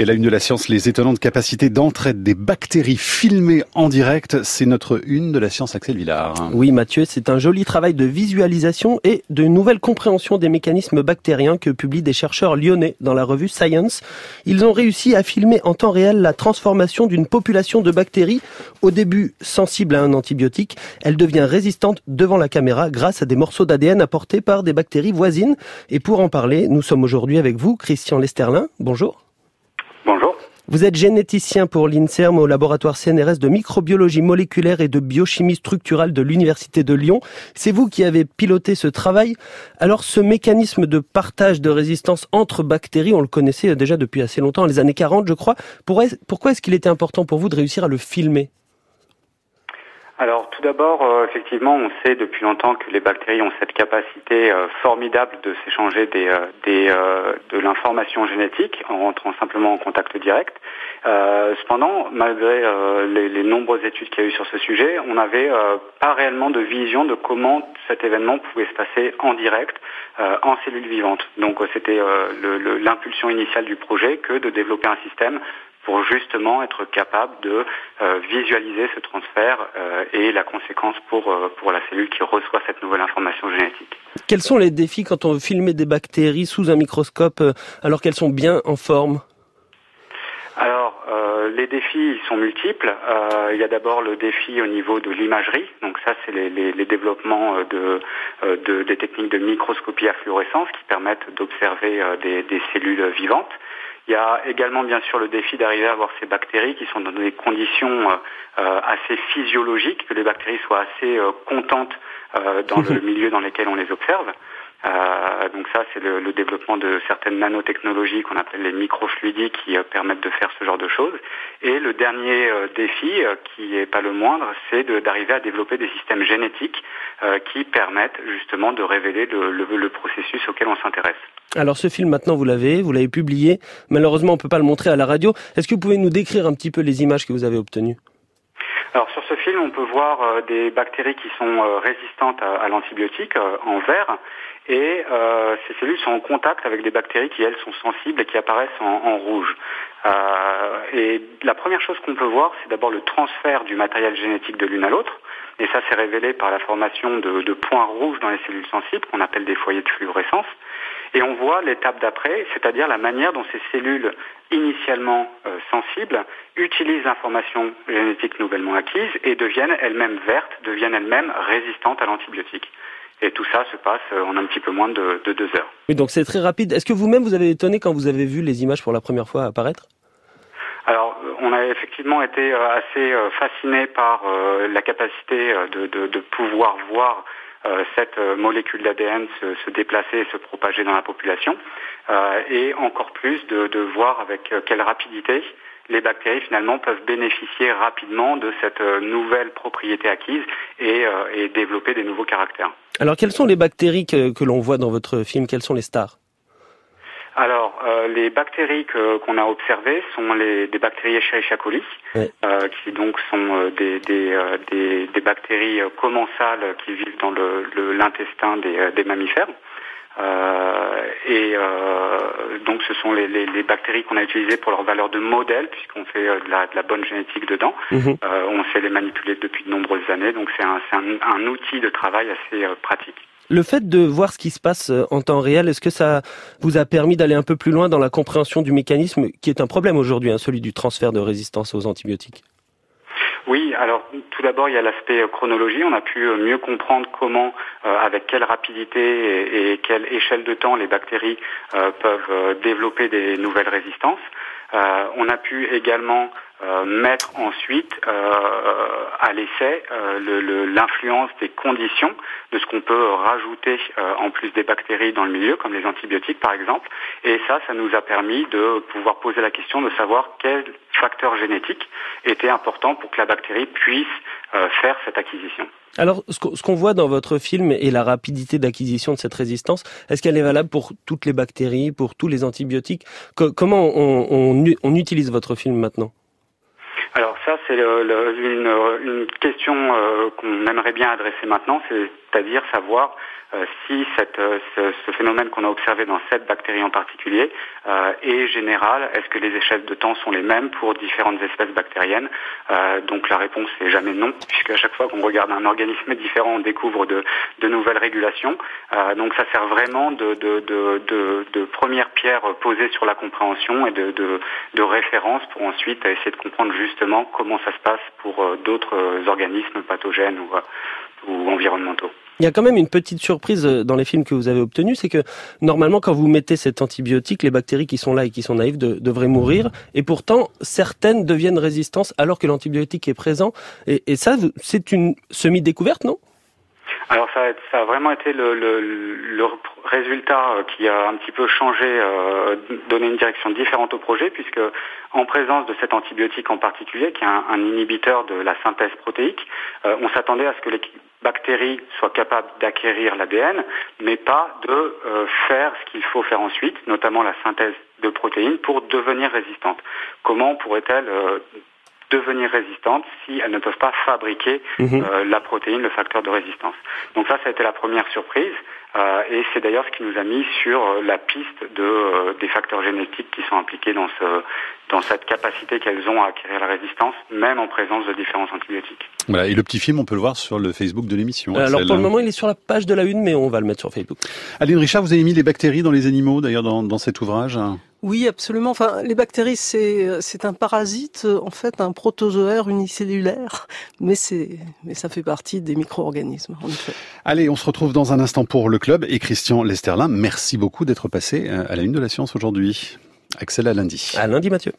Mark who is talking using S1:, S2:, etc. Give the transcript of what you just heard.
S1: Et la une de la science, les étonnantes capacités d'entraide des bactéries filmées en direct, c'est notre une de la science Axel Villard.
S2: Oui Mathieu, c'est un joli travail de visualisation et de nouvelle compréhension des mécanismes bactériens que publient des chercheurs lyonnais dans la revue Science. Ils ont réussi à filmer en temps réel la transformation d'une population de bactéries, au début sensible à un antibiotique. Elle devient résistante devant la caméra grâce à des morceaux d'ADN apportés par des bactéries voisines. Et pour en parler, nous sommes aujourd'hui avec vous, Christian Lesterlin. Bonjour. Vous êtes généticien pour l'INSERM au laboratoire CNRS de microbiologie moléculaire et de biochimie structurale de l'Université de Lyon. C'est vous qui avez piloté ce travail. Alors ce mécanisme de partage de résistance entre bactéries, on le connaissait déjà depuis assez longtemps, les années 40 je crois. Pourquoi est-ce qu'il était important pour vous de réussir à le filmer?
S3: Tout d'abord, euh, effectivement, on sait depuis longtemps que les bactéries ont cette capacité euh, formidable de s'échanger des, euh, de l'information génétique en rentrant simplement en contact direct. cependant, malgré les, les, nombreuses études qu'il y a eu sur ce sujet, on n'avait pas réellement de vision de comment cet événement pouvait se passer en direct en cellules vivantes. Donc c'était l'impulsion initiale du projet que de développer un système pour justement être capable de euh, visualiser ce transfert euh, et la conséquence pour, euh, pour la cellule qui reçoit cette nouvelle information génétique.
S2: Quels sont les défis quand on veut filmer des bactéries sous un microscope alors qu'elles sont bien en forme?
S3: Alors, les défis ils sont multiples. il y a d'abord le défi au niveau de l'imagerie. Donc ça, c'est les, les, développements de, de, des techniques de microscopie à fluorescence qui permettent d'observer des, des, cellules vivantes. Il y a également bien sûr le défi d'arriver à avoir ces bactéries qui sont dans des conditions euh, euh, assez physiologiques, que les bactéries soient assez euh, contentes dans le milieu dans lequel on les observe. Euh, donc ça, c'est le, le, développement de certaines nanotechnologies qu'on appelle les microfluidiques qui euh, permettent de faire ce genre de choses. Et le dernier euh, défi, qui n'est pas le moindre, c'est d'arriver à développer des systèmes génétiques qui permettent justement de révéler le, le, le processus auquel on s'intéresse.
S2: Alors ce film maintenant vous l'avez, vous l'avez publié. Malheureusement on peut pas le montrer à la radio. Est-ce que vous pouvez nous décrire un petit peu les images que vous avez obtenues?
S3: Alors sur ce film, on peut voir des bactéries qui sont résistantes à l'antibiotique en vert et euh, ces cellules sont en contact avec des bactéries qui, elles, sont sensibles et qui apparaissent en, rouge. Euh, et la première chose qu'on peut voir, c'est d'abord le transfert du matériel génétique de l'une à l'autre. Et ça, c'est révélé par la formation de, points rouges dans les cellules sensibles, qu'on appelle des foyers de fluorescence. Et on voit l'étape d'après, c'est-à-dire la manière dont ces cellules initialement euh, sensibles utilisent l'information génétique nouvellement acquise et deviennent elles-mêmes vertes, deviennent elles-mêmes résistantes à l'antibiotique. Et tout ça se passe en un petit peu moins de, deux heures.
S2: Oui, donc c'est très rapide. Est-ce que vous-même vous avez étonné quand vous avez vu les images pour la première fois apparaître?
S3: Alors, on a effectivement été euh, assez euh, fasciné par euh, la capacité de, pouvoir voir cette molécule d'ADN se, déplacer et se propager dans la population, et encore plus de voir avec quelle rapidité les bactéries finalement peuvent bénéficier rapidement de cette euh, nouvelle propriété acquise euh, et, développer des nouveaux caractères.
S2: Alors quelles sont les bactéries que, l'on voit dans votre film? Quelles sont les stars?
S3: Alors, euh, les bactéries qu'on a observées sont les, des bactéries Escherichia coli, qui donc sont des, des, bactéries commensales qui vivent dans l'intestin des mammifères. Euh, et euh, donc ce sont les, les, les bactéries qu'on a utilisées pour leur valeur de modèle, puisqu'on fait euh, de la, de la, bonne génétique dedans. Mhm. on sait les manipuler depuis de nombreuses années, donc c'est un, un, un, outil de travail assez pratique.
S2: Le fait de voir ce qui se passe en temps réel, est-ce que ça vous a permis d'aller un peu plus loin dans la compréhension du mécanisme qui est un problème aujourd'hui, hein, celui du transfert de résistance aux antibiotiques?
S3: Oui, alors tout d'abord il y a l'aspect euh, chronologie. On a pu euh, mieux comprendre comment, euh, avec quelle rapidité et, quelle échelle de temps les bactéries peuvent développer des nouvelles résistances. On a pu également mettre ensuite à l'essai l'influence des conditions de ce qu'on peut rajouter en plus des bactéries dans le milieu, comme les antibiotiques par exemple. Et ça, ça nous a permis de pouvoir poser la question de savoir quel facteur génétique était important pour que la bactérie puisse euh, faire cette acquisition.
S2: Alors, ce qu'on voit dans votre film et la rapidité d'acquisition de cette résistance, est-ce qu'elle est valable pour toutes les bactéries, pour tous les antibiotiques? Comment on, utilise votre film maintenant?
S3: Alors ça, c'est une, question euh, qu'on aimerait bien adresser maintenant. C'est c'est-à-dire savoir euh, si cette, euh, ce, ce, phénomène qu'on a observé dans cette bactérie en particulier euh, est général, est-ce que les échelles de temps sont les mêmes pour différentes espèces bactériennes Donc la réponse est jamais non, puisqu'à chaque fois qu'on regarde un organisme différent, on découvre de, de nouvelles régulations. donc ça sert vraiment de, de, de, de, première pierre posée sur la compréhension et de, de, de référence pour ensuite essayer de comprendre justement comment ça se passe pour d'autres organismes pathogènes ou, ou environnementaux.
S2: Il y a quand même une petite surprise euh, dans les films que vous avez obtenus, c'est que normalement quand vous mettez cet antibiotique, les bactéries qui sont là et qui sont naïves devraient mourir, et pourtant certaines deviennent résistantes alors que l'antibiotique est présent. Et, et ça, c'est une semi-découverte, non?
S3: Alors ça, ça, a vraiment été le, le, le, résultat euh, qui a un petit peu changé, euh, donné une direction différente au projet, puisque en présence de cet antibiotique en particulier, qui est un, inhibiteur de la synthèse protéique, euh, on s'attendait à ce que les bactéries soient capables d'acquérir l'ADN, mais pas de euh, faire ce qu'il faut faire ensuite, notamment la synthèse de protéines, pour devenir résistantes. Comment pourrait-elle devenir résistantes si elles ne peuvent pas fabriquer mhm. euh, la protéine, le facteur de résistance. Donc ça, ça a été la première surprise. Euh, et c'est d'ailleurs ce qui nous a mis sur euh, la piste de, des facteurs génétiques qui sont impliqués dans, ce, dans cette capacité qu'elles ont à acquérir la résistance, même en présence de différents antibiotiques.
S1: Voilà, et le petit film, on peut le voir sur le Facebook de l'émission.
S2: alors pour le moment, il est sur la page de la une, mais on va le mettre sur Facebook.
S1: Aline Richard, vous avez mis les bactéries dans les animaux, d'ailleurs, dans, dans cet ouvrage
S4: oui, absolument. Enfin, les bactéries, c'est c'est un parasite, en fait, un protozoaire unicellulaire, mais c'est mais ça fait partie des micro-organismes, en effet.
S1: Allez, on se retrouve dans un instant pour le club et Christian Lesterlin. Merci beaucoup d'être passé euh, à la une de la science aujourd'hui. Axel à lundi.
S2: À lundi, Mathieu.